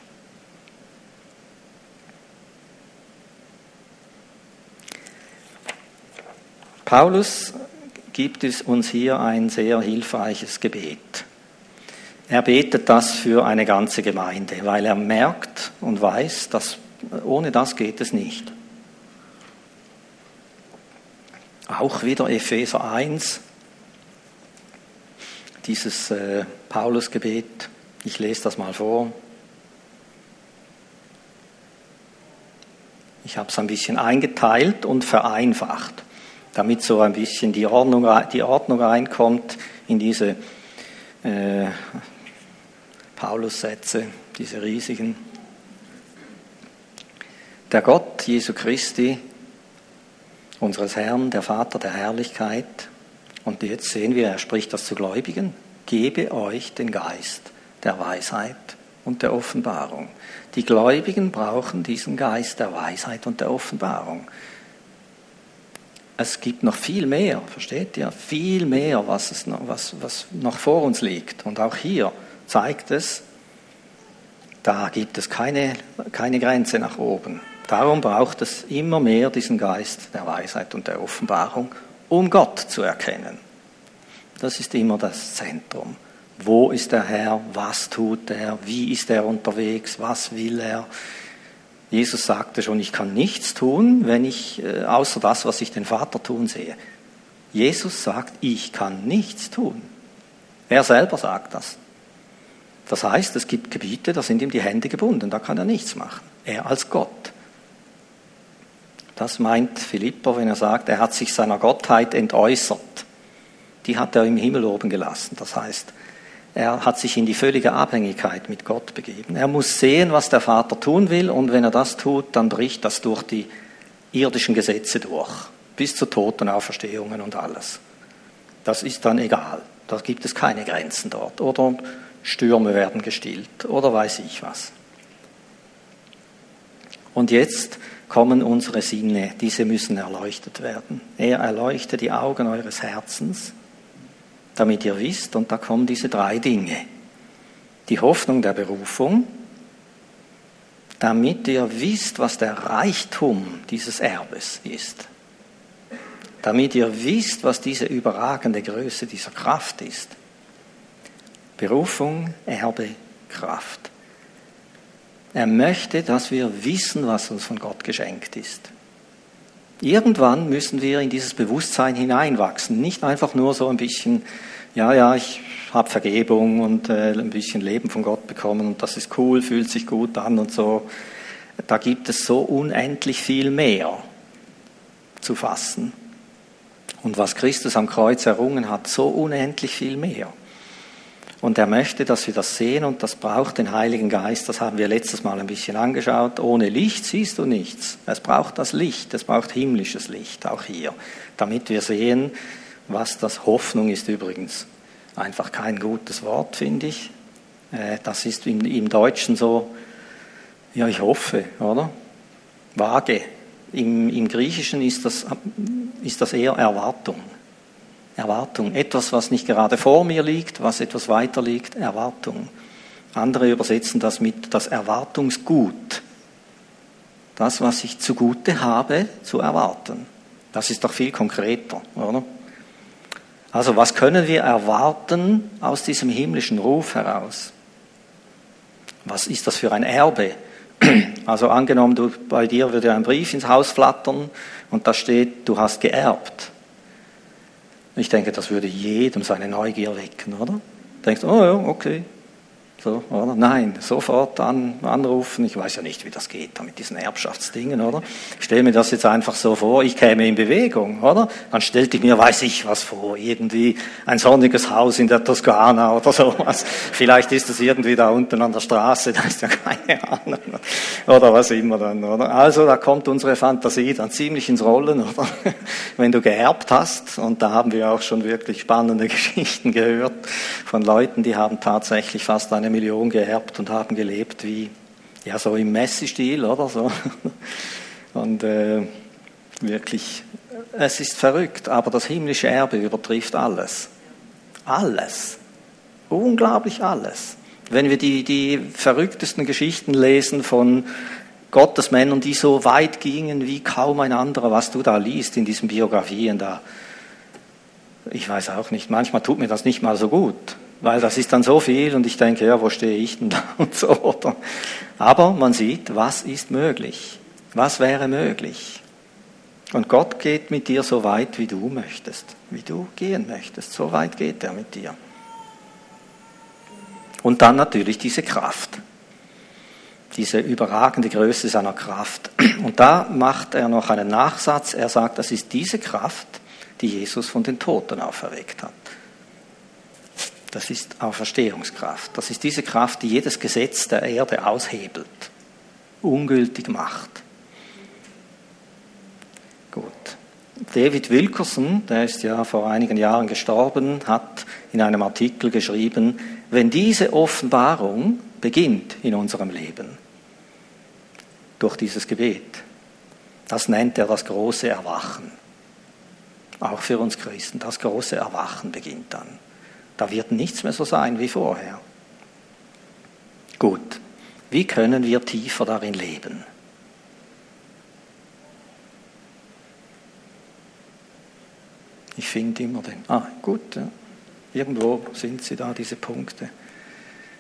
Paulus gibt es uns hier ein sehr hilfreiches Gebet. Er betet das für eine ganze Gemeinde, weil er merkt und weiß, dass ohne das geht es nicht. Auch wieder Epheser 1, dieses äh, Paulusgebet. Ich lese das mal vor. Ich habe es ein bisschen eingeteilt und vereinfacht, damit so ein bisschen die Ordnung, die Ordnung reinkommt in diese äh, Paulus-Sätze, diese riesigen. Der Gott Jesu Christi, unseres Herrn, der Vater der Herrlichkeit, und jetzt sehen wir, er spricht das zu Gläubigen. Gebe euch den Geist der Weisheit und der Offenbarung. Die Gläubigen brauchen diesen Geist der Weisheit und der Offenbarung. Es gibt noch viel mehr, versteht ihr? Viel mehr, was, es noch, was, was noch vor uns liegt. Und auch hier zeigt es, da gibt es keine, keine Grenze nach oben. Darum braucht es immer mehr diesen Geist der Weisheit und der Offenbarung um Gott zu erkennen. Das ist immer das Zentrum. Wo ist der Herr? Was tut er? Wie ist er unterwegs? Was will er? Jesus sagte schon, ich kann nichts tun, wenn ich, äh, außer das, was ich den Vater tun sehe. Jesus sagt, ich kann nichts tun. Er selber sagt das. Das heißt, es gibt Gebiete, da sind ihm die Hände gebunden, da kann er nichts machen. Er als Gott. Das meint Philipper, wenn er sagt, er hat sich seiner Gottheit entäußert. Die hat er im Himmel oben gelassen. Das heißt, er hat sich in die völlige Abhängigkeit mit Gott begeben. Er muss sehen, was der Vater tun will, und wenn er das tut, dann bricht das durch die irdischen Gesetze durch, bis zu Tod und Auferstehungen und alles. Das ist dann egal. Da gibt es keine Grenzen dort. Oder Stürme werden gestillt oder weiß ich was. Und jetzt kommen unsere Sinne, diese müssen erleuchtet werden. Er erleuchtet die Augen eures Herzens, damit ihr wisst, und da kommen diese drei Dinge. Die Hoffnung der Berufung, damit ihr wisst, was der Reichtum dieses Erbes ist. Damit ihr wisst, was diese überragende Größe dieser Kraft ist. Berufung, Erbe, Kraft. Er möchte, dass wir wissen, was uns von Gott geschenkt ist. Irgendwann müssen wir in dieses Bewusstsein hineinwachsen, nicht einfach nur so ein bisschen, ja, ja, ich habe Vergebung und äh, ein bisschen Leben von Gott bekommen und das ist cool, fühlt sich gut an und so. Da gibt es so unendlich viel mehr zu fassen. Und was Christus am Kreuz errungen hat, so unendlich viel mehr. Und er möchte, dass wir das sehen und das braucht den Heiligen Geist. Das haben wir letztes Mal ein bisschen angeschaut. Ohne Licht siehst du nichts. Es braucht das Licht, es braucht himmlisches Licht, auch hier, damit wir sehen, was das Hoffnung ist übrigens. Einfach kein gutes Wort, finde ich. Äh, das ist im, Deutschen so, ja, ich hoffe, oder? Vage. Im, im Griechischen ist das, ist das eher Erwartung. Erwartung. Etwas, was nicht gerade vor mir liegt, was etwas weiter liegt, Erwartung. Andere übersetzen das mit das Erwartungsgut. Das, was ich zugute habe, zu erwarten. Das ist doch viel konkreter, oder? Also was können wir erwarten aus diesem himmlischen Ruf heraus? Was ist das für ein Erbe? Also angenommen, du, bei dir würde ein Brief ins Haus flattern und da steht, du hast geerbt. Ich denke, das würde jedem seine Neugier wecken, oder? Denkst, oh ja, okay, so, oder? Nein, sofort an, anrufen. Ich weiß ja nicht, wie das geht da mit diesen Erbschaftsdingen, oder? Ich stelle mir das jetzt einfach so vor, ich käme in Bewegung, oder? Dann stellte ich mir, weiß ich was vor, irgendwie ein sonniges Haus in der Toskana oder sowas. Vielleicht ist es irgendwie da unten an der Straße, da ist ja keine Ahnung. Oder was immer dann, oder? Also da kommt unsere Fantasie dann ziemlich ins Rollen, oder? Wenn du geerbt hast, und da haben wir auch schon wirklich spannende Geschichten gehört von Leuten, die haben tatsächlich fast eine Million geerbt und haben gelebt wie, ja, so im Messi-Stil oder so. Und äh, wirklich, es ist verrückt, aber das himmlische Erbe übertrifft alles. Alles. Unglaublich alles. Wenn wir die, die verrücktesten Geschichten lesen von Gottesmännern, die so weit gingen wie kaum ein anderer, was du da liest in diesen Biografien da. Ich weiß auch nicht, manchmal tut mir das nicht mal so gut weil das ist dann so viel und ich denke, ja, wo stehe ich denn da und so. Oder? Aber man sieht, was ist möglich, was wäre möglich. Und Gott geht mit dir so weit, wie du möchtest, wie du gehen möchtest. So weit geht er mit dir. Und dann natürlich diese Kraft, diese überragende Größe seiner Kraft. Und da macht er noch einen Nachsatz. Er sagt, das ist diese Kraft, die Jesus von den Toten auferweckt hat. Das ist Auferstehungskraft. Das ist diese Kraft, die jedes Gesetz der Erde aushebelt, ungültig macht. Gut. David Wilkerson, der ist ja vor einigen Jahren gestorben, hat in einem Artikel geschrieben, wenn diese Offenbarung beginnt in unserem Leben, durch dieses Gebet, das nennt er das große Erwachen. Auch für uns Christen, das große Erwachen beginnt dann. Da wird nichts mehr so sein wie vorher. Gut, wie können wir tiefer darin leben? Ich finde immer den. Ah, gut, ja. irgendwo sind sie da, diese Punkte.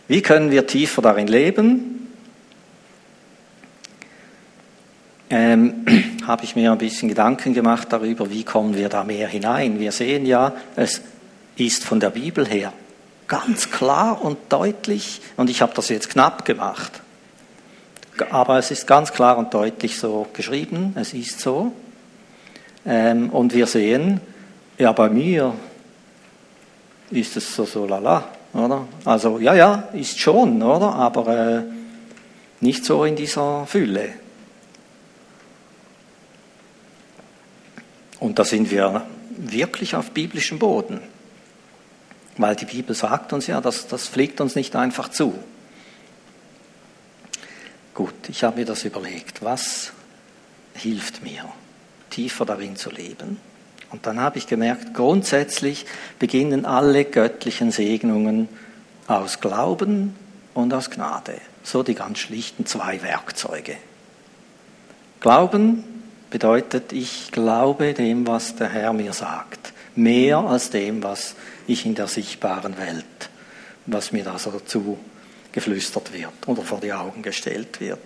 Wie können wir tiefer darin leben? Ähm, habe ich mir ein bisschen Gedanken gemacht darüber, wie kommen wir da mehr hinein. Wir sehen ja, es ist von der Bibel her ganz klar und deutlich, und ich habe das jetzt knapp gemacht, aber es ist ganz klar und deutlich so geschrieben, es ist so. Ähm, und wir sehen, ja, bei mir ist es so, so lala, oder? Also, ja, ja, ist schon, oder? Aber äh, nicht so in dieser Fülle. Und da sind wir wirklich auf biblischem Boden. Weil die Bibel sagt uns ja, das, das fliegt uns nicht einfach zu. Gut, ich habe mir das überlegt. Was hilft mir, tiefer darin zu leben. Und dann habe ich gemerkt, grundsätzlich beginnen alle göttlichen Segnungen aus Glauben und aus Gnade. So die ganz schlichten zwei Werkzeuge. Glauben bedeutet, ich glaube dem, was der Herr mir sagt. Mehr als dem, was ich in der sichtbaren Welt, was mir da so zugeflüstert wird oder vor die Augen gestellt wird.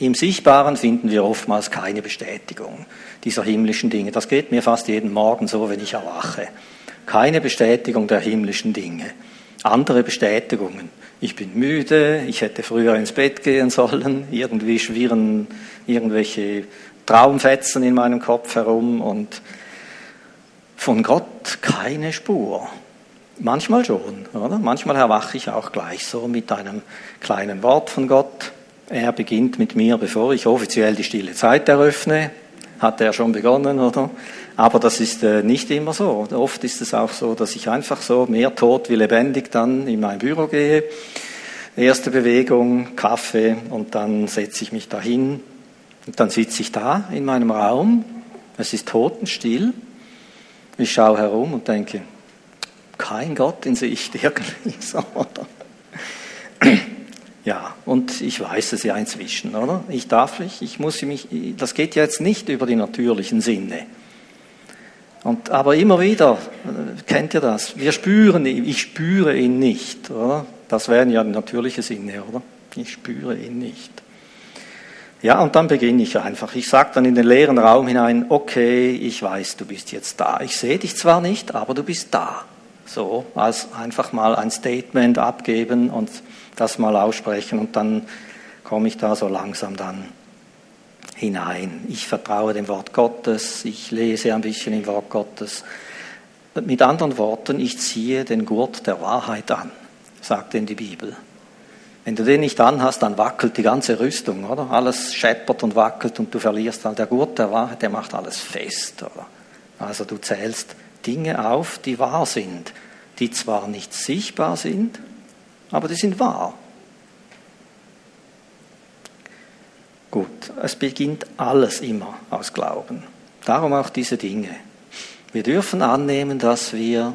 Im Sichtbaren finden wir oftmals keine Bestätigung dieser himmlischen Dinge. Das geht mir fast jeden Morgen so, wenn ich erwache. Keine Bestätigung der himmlischen Dinge. Andere Bestätigungen. Ich bin müde, ich hätte früher ins Bett gehen sollen, irgendwie schwirren irgendwelche Traumfetzen in meinem Kopf herum und von Gott keine Spur. Manchmal schon, oder? Manchmal erwache ich auch gleich so mit einem kleinen Wort von Gott er beginnt mit mir, bevor ich offiziell die stille Zeit eröffne. Hat er schon begonnen, oder? Aber das ist äh, nicht immer so. Oft ist es auch so, dass ich einfach so mehr tot wie lebendig dann in mein Büro gehe. Erste Bewegung, Kaffee und dann setze ich mich dahin. Und dann sitze ich da in meinem Raum. Es ist totenstill. Ich schaue herum und denke, kein Gott in Sicht irgendwie so. Ja, und ich weiß es ja inzwischen, oder? Ich darf nicht, ich muss mich, das geht ja jetzt nicht über die natürlichen Sinne. Und, aber immer wieder, äh, kennt ihr das? Wir spüren ihn, ich spüre ihn nicht, oder? Das wären ja natürliche Sinne, oder? Ich spüre ihn nicht. Ja, und dann beginne ich einfach. Ich sage dann in den leeren Raum hinein, okay, ich weiß, du bist jetzt da. Ich sehe dich zwar nicht, aber du bist da. So, als einfach mal ein Statement abgeben und das mal aussprechen und dann komme ich da so langsam dann hinein. Ich vertraue dem Wort Gottes, ich lese ein bisschen im Wort Gottes. Mit anderen Worten, ich ziehe den Gurt der Wahrheit an, sagt denn die Bibel. Wenn du den nicht anhast, dann wackelt die ganze Rüstung, oder? Alles scheppert und wackelt und du verlierst all. Der Gurt der Wahrheit, der macht alles fest, oder? Also du zählst Dinge auf, die wahr sind, die zwar nicht sichtbar sind, aber die sind wahr. Gut, es beginnt alles immer aus Glauben. Darum auch diese Dinge. Wir dürfen annehmen, dass wir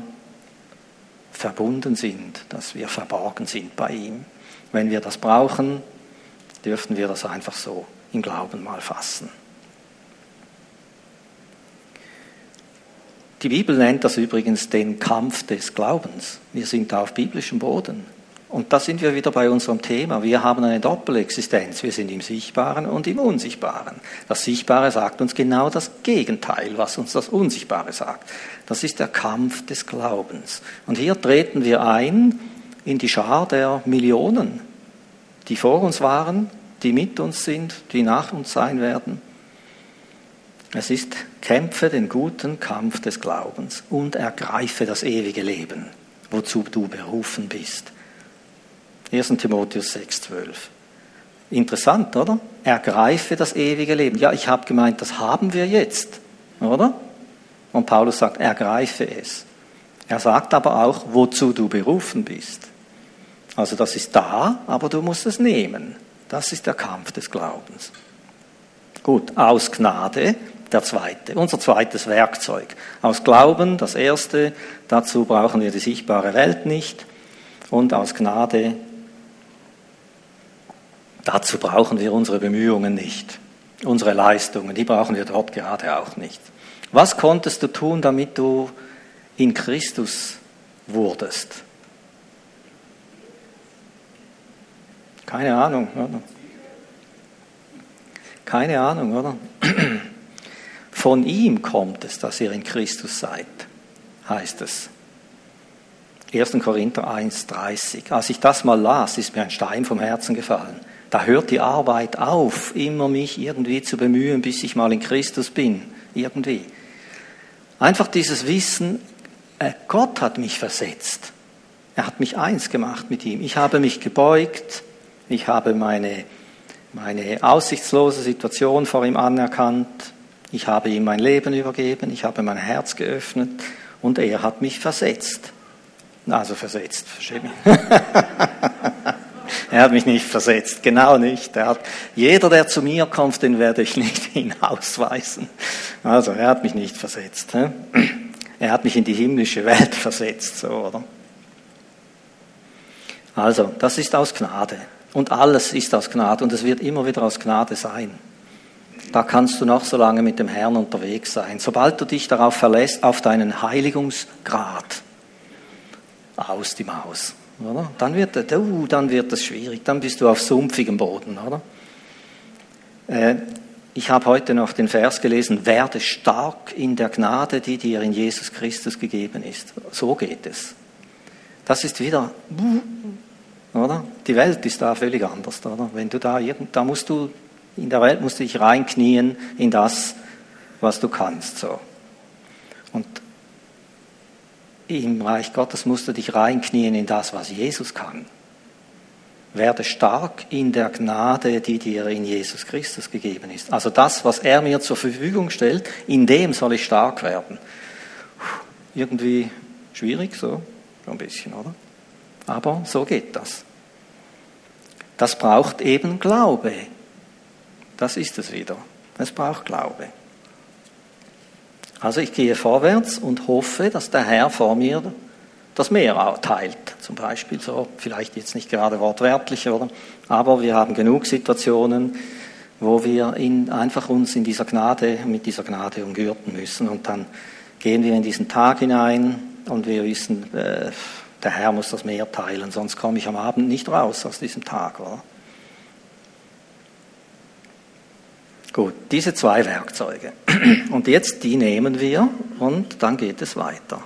verbunden sind, dass wir verborgen sind bei ihm. Wenn wir das brauchen, dürfen wir das einfach so im Glauben mal fassen. Die Bibel nennt das übrigens den Kampf des Glaubens. Wir sind da auf biblischem Boden. Und da sind wir wieder bei unserem Thema. Wir haben eine Doppelexistenz. Wir sind im Sichtbaren und im Unsichtbaren. Das Sichtbare sagt uns genau das Gegenteil, was uns das Unsichtbare sagt. Das ist der Kampf des Glaubens. Und hier treten wir ein in die Schar der Millionen, die vor uns waren, die mit uns sind, die nach uns sein werden. Es ist, kämpfe den guten Kampf des Glaubens und ergreife das ewige Leben, wozu du berufen bist. 1. Timotheus 6,12. Interessant, oder? Ergreife das ewige Leben. Ja, ich habe gemeint, das haben wir jetzt, oder? Und Paulus sagt, ergreife es. Er sagt aber auch, wozu du berufen bist. Also das ist da, aber du musst es nehmen. Das ist der Kampf des Glaubens. Gut, aus Gnade der zweite, unser zweites Werkzeug. Aus Glauben das erste, dazu brauchen wir die sichtbare Welt nicht. Und aus Gnade Dazu brauchen wir unsere Bemühungen nicht, unsere Leistungen, die brauchen wir dort gerade auch nicht. Was konntest du tun, damit du in Christus wurdest? Keine Ahnung, oder? Keine Ahnung, oder? Von ihm kommt es, dass ihr in Christus seid, heißt es. 1. Korinther 1,30. Als ich das mal las, ist mir ein Stein vom Herzen gefallen. Da hört die Arbeit auf, immer mich irgendwie zu bemühen, bis ich mal in Christus bin. Irgendwie. Einfach dieses Wissen, äh, Gott hat mich versetzt. Er hat mich eins gemacht mit ihm. Ich habe mich gebeugt. Ich habe meine, meine aussichtslose Situation vor ihm anerkannt. Ich habe ihm mein Leben übergeben. Ich habe mein Herz geöffnet. Und er hat mich versetzt. Also versetzt, verstehe mich. Er hat mich nicht versetzt, genau nicht. Er hat, jeder, der zu mir kommt, den werde ich nicht hinausweisen. Also, er hat mich nicht versetzt. Er hat mich in die himmlische Welt versetzt, so, oder? Also, das ist aus Gnade. Und alles ist aus Gnade und es wird immer wieder aus Gnade sein. Da kannst du noch so lange mit dem Herrn unterwegs sein. Sobald du dich darauf verlässt, auf deinen Heiligungsgrad, aus die Maus. Oder? Dann, wird, uh, dann wird es schwierig, dann bist du auf sumpfigem Boden. Oder? Äh, ich habe heute noch den Vers gelesen, werde stark in der Gnade, die dir in Jesus Christus gegeben ist. So geht es. Das ist wieder, oder? Die Welt ist da völlig anders, oder? Wenn du da, da musst du, in der Welt musst du dich reinknien in das, was du kannst, so. Und im Reich Gottes musst du dich reinknien in das, was Jesus kann. Werde stark in der Gnade, die dir in Jesus Christus gegeben ist. Also das, was er mir zur Verfügung stellt, in dem soll ich stark werden. Irgendwie schwierig, so ein bisschen, oder? Aber so geht das. Das braucht eben Glaube. Das ist es wieder. Es braucht Glaube. Also ich gehe vorwärts und hoffe, dass der Herr vor mir das Meer teilt. Zum Beispiel so, vielleicht jetzt nicht gerade wortwörtlich, oder? Aber wir haben genug Situationen, wo wir in, einfach uns in dieser Gnade, mit dieser Gnade umgürten müssen. Und dann gehen wir in diesen Tag hinein und wir wissen, äh, der Herr muss das Meer teilen, sonst komme ich am Abend nicht raus aus diesem Tag. Oder? Gut, diese zwei Werkzeuge. Und jetzt die nehmen wir und dann geht es weiter.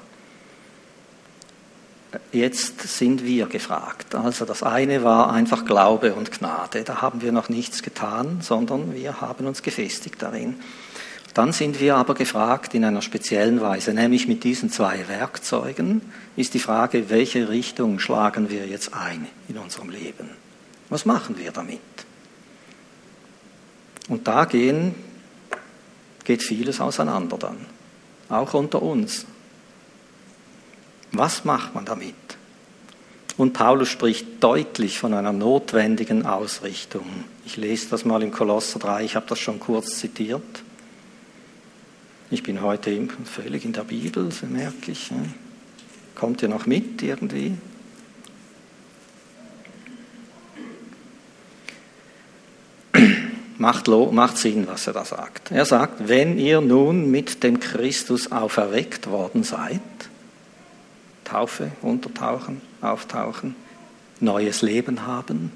Jetzt sind wir gefragt. Also das eine war einfach Glaube und Gnade. Da haben wir noch nichts getan, sondern wir haben uns gefestigt darin. Dann sind wir aber gefragt in einer speziellen Weise, nämlich mit diesen zwei Werkzeugen ist die Frage, welche Richtung schlagen wir jetzt ein in unserem Leben? Was machen wir damit? Und da gehen, geht vieles auseinander dann, auch unter uns. Was macht man damit? Und Paulus spricht deutlich von einer notwendigen Ausrichtung. Ich lese das mal im Kolosser 3, ich habe das schon kurz zitiert. Ich bin heute völlig in der Bibel, so merke ich. Kommt ihr noch mit irgendwie? macht, macht Sinn, was er da sagt. Er sagt, wenn ihr nun mit dem Christus auferweckt worden seid, Taufe, untertauchen, auftauchen, neues Leben haben,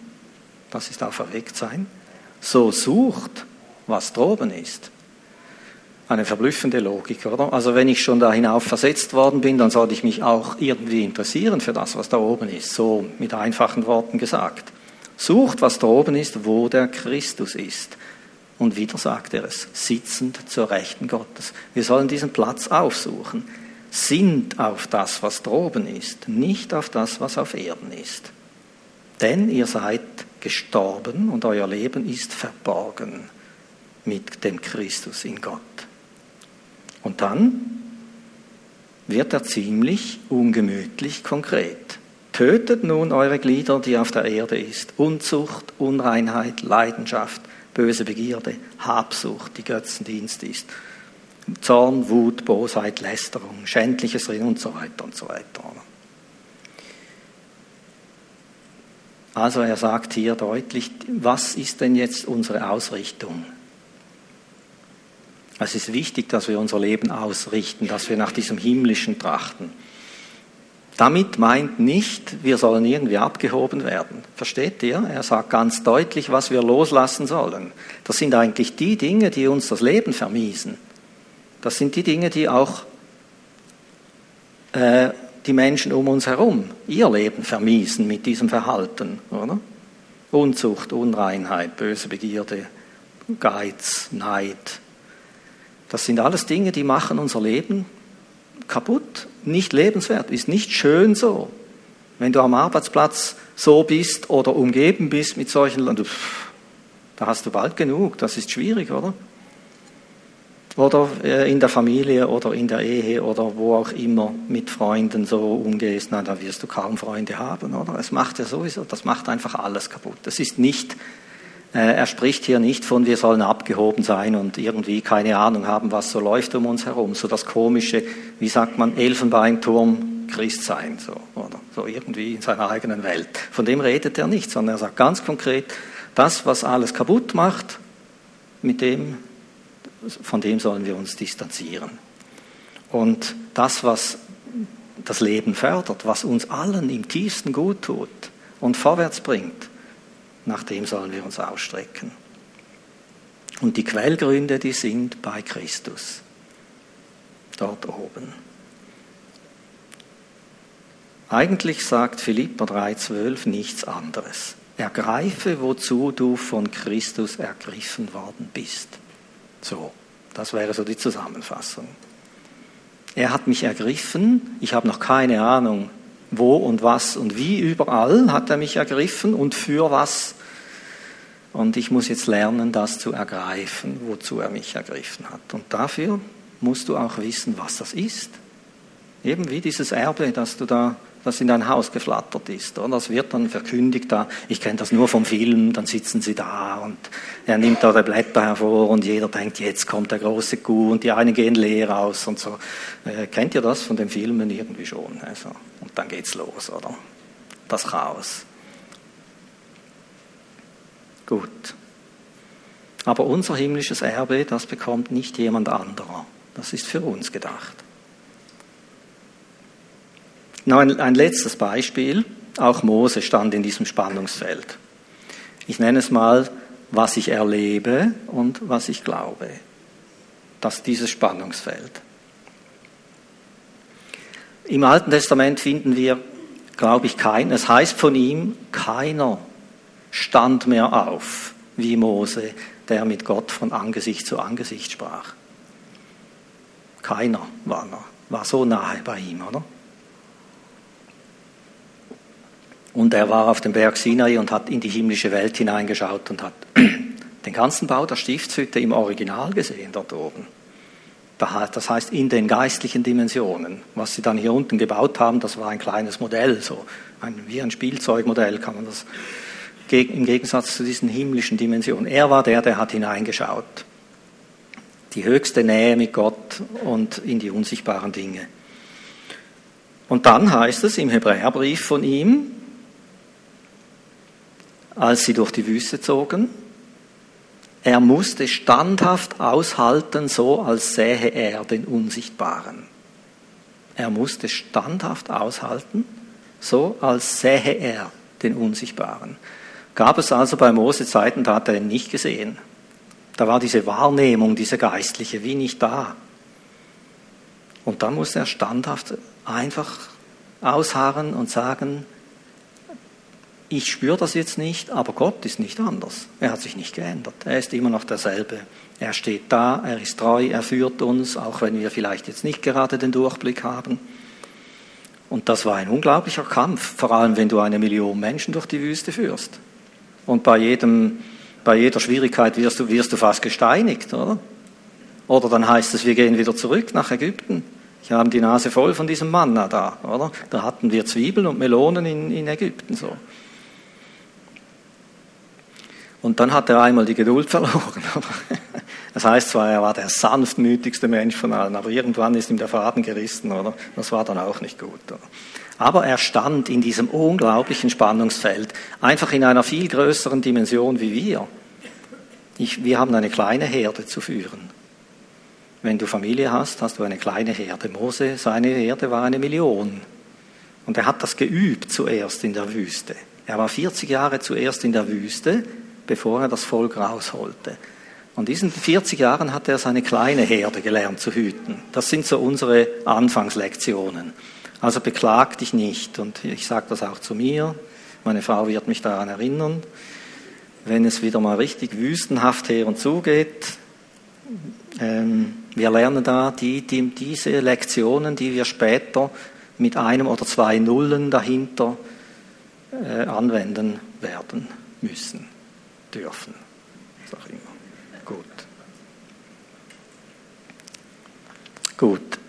das ist auferweckt sein, so sucht, was droben ist. Eine verblüffende Logik, oder? Also wenn ich schon da hinauf versetzt worden bin, dann sollte ich mich auch irgendwie interessieren für das, was da oben ist, so mit einfachen Worten gesagt. Sucht, was da oben ist, wo der Christus ist. Und wieder sagt er es, sitzend zur Rechten Gottes. Wir sollen diesen Platz aufsuchen. Sind auf das, was droben ist, nicht auf das, was auf Erden ist. Denn ihr seid gestorben und euer Leben ist verborgen mit dem Christus in Gott. Und dann wird er ziemlich ungemütlich konkret. Tötet nun eure Glieder, die auf der Erde ist. Unzucht, Unreinheit, Leidenschaft, böse Begierde, Habsucht, die Götzendienst ist. Zorn, Wut, Bosheit, Lästerung, schändliches Reden und so weiter und so weiter. Also er sagt hier deutlich, was ist denn jetzt unsere Ausrichtung? Es ist wichtig, dass wir unser Leben ausrichten, dass wir nach diesem himmlischen trachten. Damit meint nicht, wir sollen irgendwie abgehoben werden. Versteht ihr? Er sagt ganz deutlich, was wir loslassen sollen. Das sind eigentlich die Dinge, die uns das Leben vermiesen. Das sind die Dinge, die auch äh, die Menschen um uns herum ihr Leben vermiesen mit diesem Verhalten, oder? Unzucht, Unreinheit, böse Begierde, Geiz, Neid. Das sind alles Dinge, die machen unser Leben kaputt, nicht lebenswert, ist nicht schön so. Wenn du am Arbeitsplatz so bist oder umgeben bist mit solchen, da hast du bald genug, das ist schwierig, oder? oder äh, in der Familie oder in der Ehe oder wo auch immer mit Freunden so umgehst, na, da wirst du kaum Freunde haben, oder? Es macht ja sowieso, das macht einfach alles kaputt. Das ist nicht, er spricht hier nicht von, wir sollen abgehoben sein und irgendwie keine Ahnung haben, was so läuft um uns herum. So das komische, wie sagt man, Elfenbeinturm Christ sein, so, oder? So irgendwie in seiner eigenen Welt. Von dem redet er nicht, sondern er sagt ganz konkret, das, was alles kaputt macht, mit dem von dem sollen wir uns distanzieren. Und das, was das Leben fördert, was uns allen im tiefsten gut tut und vorwärts bringt, nach dem sollen wir uns ausstrecken. Und die Quellgründe, die sind bei Christus, dort oben. Eigentlich sagt Philippa 3,12 nichts anderes. Ergreife, wozu du von Christus ergriffen worden bist. So, das wäre so die Zusammenfassung. Er hat mich ergriffen, ich habe noch keine Ahnung, wo und was und wie überall hat er mich ergriffen und für was. Und ich muss jetzt lernen, das zu ergreifen, wozu er mich ergriffen hat. Und dafür musst du auch wissen, was das ist. Eben wie dieses Erbe, das du da das in dein Haus geflattert ist. Und das wird dann verkündigt da. Ich kenne das nur vom Film, dann sitzen sie da und er nimmt da die Blätter hervor und jeder denkt, jetzt kommt der große Kuh und die einen gehen leer aus und so. Äh, kennt ihr das von den Filmen irgendwie schon? Also, und dann geht's los, oder? Das Chaos. Gut. Aber unser himmlisches Erbe, das bekommt nicht jemand anderer. Das ist für uns gedacht. Noch ein, ein letztes Beispiel. Auch Mose stand in diesem Spannungsfeld. Ich nenne es mal, was ich erlebe und was ich glaube. Das dieses Spannungsfeld. Im Alten Testament finden wir, glaube ich, keinen. Es heißt von ihm, keiner stand mehr auf wie Mose, der mit Gott von Angesicht zu Angesicht sprach. Keiner war, war so nahe bei ihm, oder? Und er war auf dem Berg Sinai und hat in die himmlische Welt hineingeschaut und hat den ganzen Bau der Stiftshütte im Original gesehen dort oben. Das heißt in den geistlichen Dimensionen. Was sie dann hier unten gebaut haben, das war ein kleines Modell, so ein, wie ein Spielzeugmodell kann man das im Gegensatz zu diesen himmlischen Dimensionen. Er war der, der hat hineingeschaut. Die höchste Nähe mit Gott und in die unsichtbaren Dinge. Und dann heißt es im Hebräerbrief von ihm, als sie durch die Wüste zogen. Er musste standhaft aushalten, so als sähe er den Unsichtbaren. Er musste standhaft aushalten, so als sähe er den Unsichtbaren. Gab es also bei Mose Zeiten, da hat er ihn nicht gesehen. Da war diese Wahrnehmung, diese geistliche, wie nicht da. Und dann musste er standhaft einfach ausharren und sagen, ich spüre das jetzt nicht, aber Gott ist nicht anders. Er hat sich nicht geändert. Er ist immer noch derselbe. Er steht da, er ist treu, er führt uns, auch wenn wir vielleicht jetzt nicht gerade den Durchblick haben. Und das war ein unglaublicher Kampf, vor allem wenn du eine Million Menschen durch die Wüste führst. Und bei, jedem, bei jeder Schwierigkeit wirst du, wirst du fast gesteinigt, oder? Oder dann heißt es, wir gehen wieder zurück nach Ägypten. Ich habe die Nase voll von diesem Manna da, oder? Da hatten wir Zwiebeln und Melonen in, in Ägypten, so. Und dann hat er einmal die Geduld verloren. Das heißt zwar, er war der sanftmütigste Mensch von allen, aber irgendwann ist ihm der Faden gerissen, oder? Das war dann auch nicht gut. Oder? Aber er stand in diesem unglaublichen Spannungsfeld, einfach in einer viel größeren Dimension wie wir. Ich, wir haben eine kleine Herde zu führen. Wenn du Familie hast, hast du eine kleine Herde. Mose, seine Herde war eine Million. Und er hat das geübt zuerst in der Wüste. Er war 40 Jahre zuerst in der Wüste, bevor er das Volk rausholte. Und diesen 40 Jahren hat er seine kleine Herde gelernt zu hüten. Das sind so unsere Anfangslektionen. Also beklag dich nicht. Und ich sage das auch zu mir. Meine Frau wird mich daran erinnern. Wenn es wieder mal richtig wüstenhaft her und zugeht, ähm, wir lernen da die, die, diese Lektionen, die wir später mit einem oder zwei Nullen dahinter äh, anwenden werden müssen dürfen. Sag immer. Gut. Gut.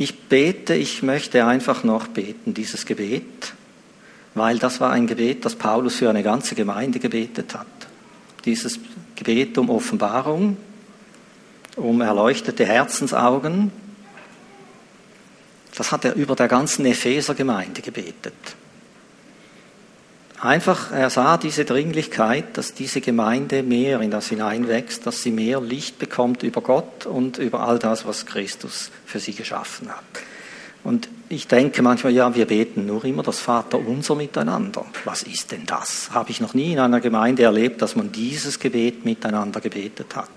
Ich bete, ich möchte einfach noch beten, dieses Gebet, weil das war ein Gebet, das Paulus für eine ganze Gemeinde gebetet hat. Dieses Gebet um Offenbarung, um erleuchtete Herzensaugen, das hat er über der ganzen Epheser-Gemeinde gebetet. Einfach, er sah diese Dringlichkeit, dass diese Gemeinde mehr in das hineinwächst, dass sie mehr Licht bekommt über Gott und über all das, was Christus für sie geschaffen hat. Und ich denke manchmal, ja, wir beten nur immer das Vaterunser miteinander. Was ist denn das? Habe ich noch nie in einer Gemeinde erlebt, dass man dieses Gebet miteinander gebetet hat.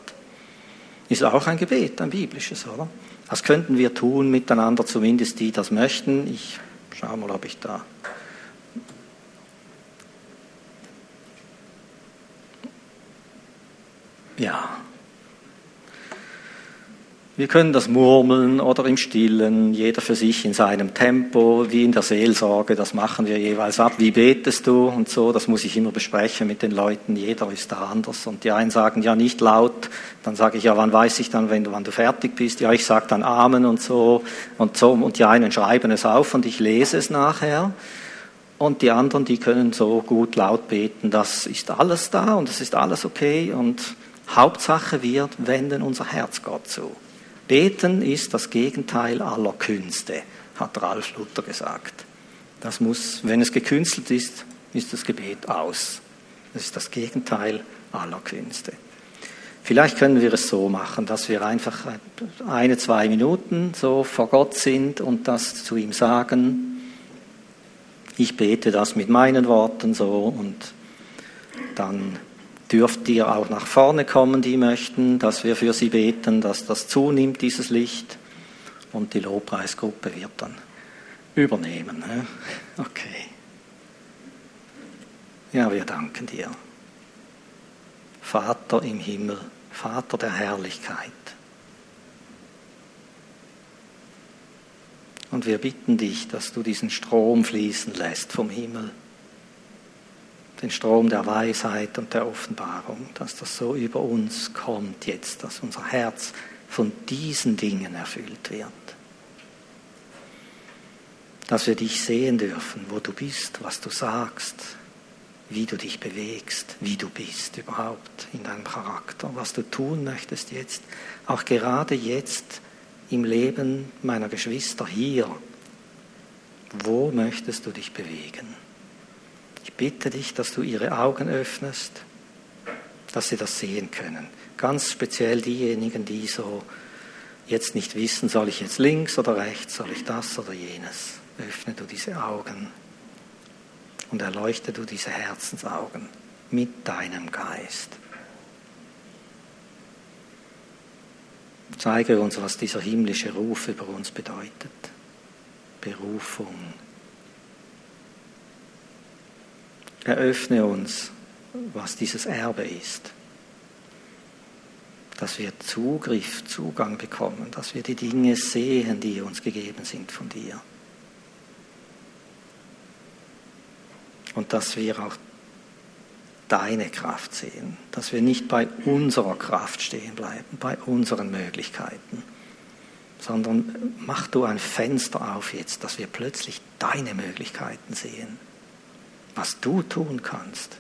Ist auch ein Gebet, ein biblisches, oder? Das könnten wir tun miteinander, zumindest die das möchten. Ich schaue mal, ob ich da Ja. Wir können das murmeln oder im Stillen, jeder für sich in seinem Tempo, wie in der Seelsorge, das machen wir jeweils ab. Wie betest du und so, das muss ich immer besprechen mit den Leuten, jeder ist da anders. Und die einen sagen ja nicht laut, dann sage ich ja, wann weiß ich dann, wenn du, wann du fertig bist? Ja, ich sage dann Amen und so und so. Und die einen schreiben es auf und ich lese es nachher. Und die anderen, die können so gut laut beten, das ist alles da und es ist alles okay und Hauptsache, wir wenden unser Herz Gott zu. Beten ist das Gegenteil aller Künste, hat Ralf Luther gesagt. Das muss, wenn es gekünstelt ist, ist das Gebet aus. Das ist das Gegenteil aller Künste. Vielleicht können wir es so machen, dass wir einfach eine, zwei Minuten so vor Gott sind und das zu ihm sagen. Ich bete das mit meinen Worten so und dann dürft ihr auch nach vorne kommen, die möchten, dass wir für sie beten, dass das zunimmt, dieses Licht. Und die Lobpreisgruppe wird dann übernehmen. Okay. Ja, wir danken dir. Vater im Himmel, Vater der Herrlichkeit. Und wir bitten dich, dass du diesen Strom fließen lässt vom Himmel den Strom der Weisheit und der Offenbarung, dass das so über uns kommt jetzt, dass unser Herz von diesen Dingen erfüllt wird. Dass wir dich sehen dürfen, wo du bist, was du sagst, wie du dich bewegst, wie du bist überhaupt in deinem Charakter, was du tun möchtest jetzt, auch gerade jetzt im Leben meiner Geschwister hier. Wo möchtest du dich bewegen? Bitte dich, dass du ihre Augen öffnest, dass sie das sehen können. Ganz speziell diejenigen, die so jetzt nicht wissen, soll ich jetzt links oder rechts, soll ich das oder jenes. Öffne du diese Augen und erleuchte du diese Herzensaugen mit deinem Geist. Zeige uns, was dieser himmlische Ruf über uns bedeutet. Berufung, Eröffne uns, was dieses Erbe ist. Dass wir Zugriff, Zugang bekommen, dass wir die Dinge sehen, die uns gegeben sind von dir. Und dass wir auch deine Kraft sehen, dass wir nicht bei unserer Kraft stehen bleiben, bei unseren Möglichkeiten, sondern mach du ein Fenster auf jetzt, dass wir plötzlich deine Möglichkeiten sehen was du tun kannst